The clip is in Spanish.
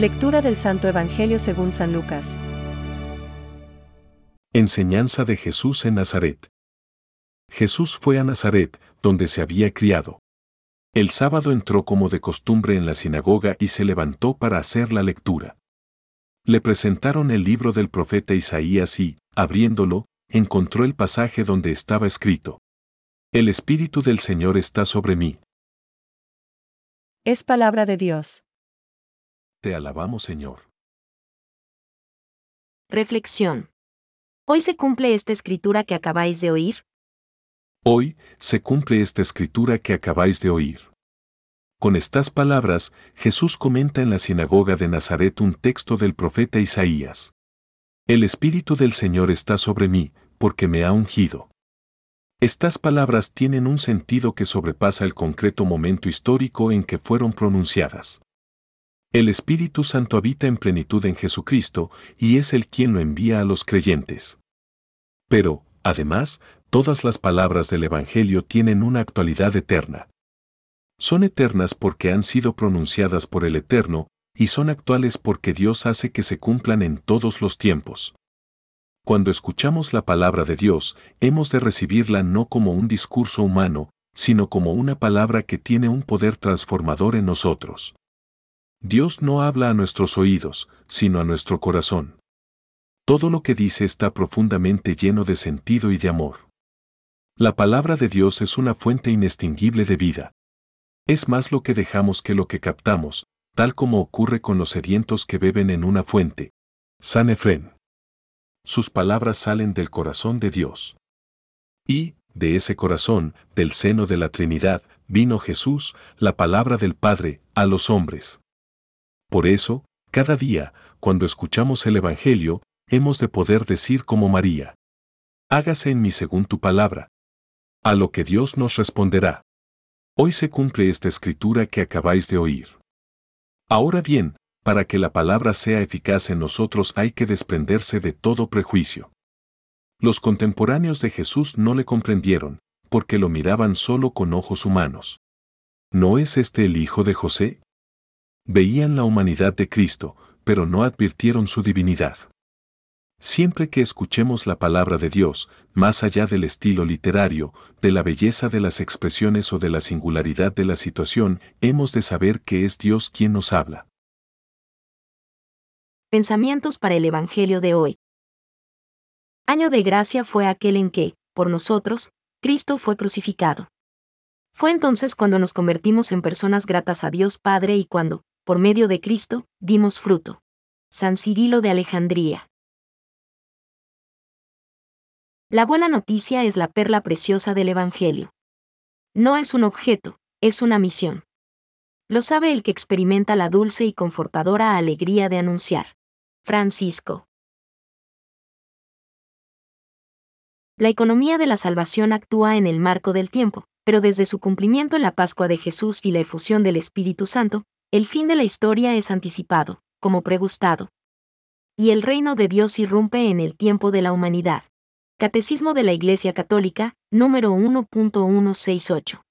Lectura del Santo Evangelio según San Lucas. Enseñanza de Jesús en Nazaret. Jesús fue a Nazaret, donde se había criado. El sábado entró como de costumbre en la sinagoga y se levantó para hacer la lectura. Le presentaron el libro del profeta Isaías y, abriéndolo, encontró el pasaje donde estaba escrito. El Espíritu del Señor está sobre mí. Es palabra de Dios. Te alabamos, Señor. Reflexión. ¿Hoy se cumple esta escritura que acabáis de oír? Hoy se cumple esta escritura que acabáis de oír. Con estas palabras, Jesús comenta en la sinagoga de Nazaret un texto del profeta Isaías. El Espíritu del Señor está sobre mí, porque me ha ungido. Estas palabras tienen un sentido que sobrepasa el concreto momento histórico en que fueron pronunciadas. El Espíritu Santo habita en plenitud en Jesucristo y es el quien lo envía a los creyentes. Pero, además, todas las palabras del Evangelio tienen una actualidad eterna. Son eternas porque han sido pronunciadas por el Eterno, y son actuales porque Dios hace que se cumplan en todos los tiempos. Cuando escuchamos la palabra de Dios, hemos de recibirla no como un discurso humano, sino como una palabra que tiene un poder transformador en nosotros. Dios no habla a nuestros oídos, sino a nuestro corazón. Todo lo que dice está profundamente lleno de sentido y de amor. La palabra de Dios es una fuente inextinguible de vida. Es más lo que dejamos que lo que captamos, tal como ocurre con los sedientos que beben en una fuente. San Efrén sus palabras salen del corazón de Dios. Y, de ese corazón, del seno de la Trinidad, vino Jesús, la palabra del Padre, a los hombres. Por eso, cada día, cuando escuchamos el Evangelio, hemos de poder decir como María. Hágase en mí según tu palabra. A lo que Dios nos responderá. Hoy se cumple esta escritura que acabáis de oír. Ahora bien, para que la palabra sea eficaz en nosotros hay que desprenderse de todo prejuicio. Los contemporáneos de Jesús no le comprendieron, porque lo miraban solo con ojos humanos. ¿No es este el hijo de José? Veían la humanidad de Cristo, pero no advirtieron su divinidad. Siempre que escuchemos la palabra de Dios, más allá del estilo literario, de la belleza de las expresiones o de la singularidad de la situación, hemos de saber que es Dios quien nos habla. Pensamientos para el Evangelio de hoy. Año de gracia fue aquel en que, por nosotros, Cristo fue crucificado. Fue entonces cuando nos convertimos en personas gratas a Dios Padre y cuando, por medio de Cristo, dimos fruto. San Cirilo de Alejandría. La buena noticia es la perla preciosa del Evangelio. No es un objeto, es una misión. Lo sabe el que experimenta la dulce y confortadora alegría de anunciar. Francisco. La economía de la salvación actúa en el marco del tiempo, pero desde su cumplimiento en la Pascua de Jesús y la efusión del Espíritu Santo, el fin de la historia es anticipado, como pregustado. Y el reino de Dios irrumpe en el tiempo de la humanidad. Catecismo de la Iglesia Católica, número 1.168.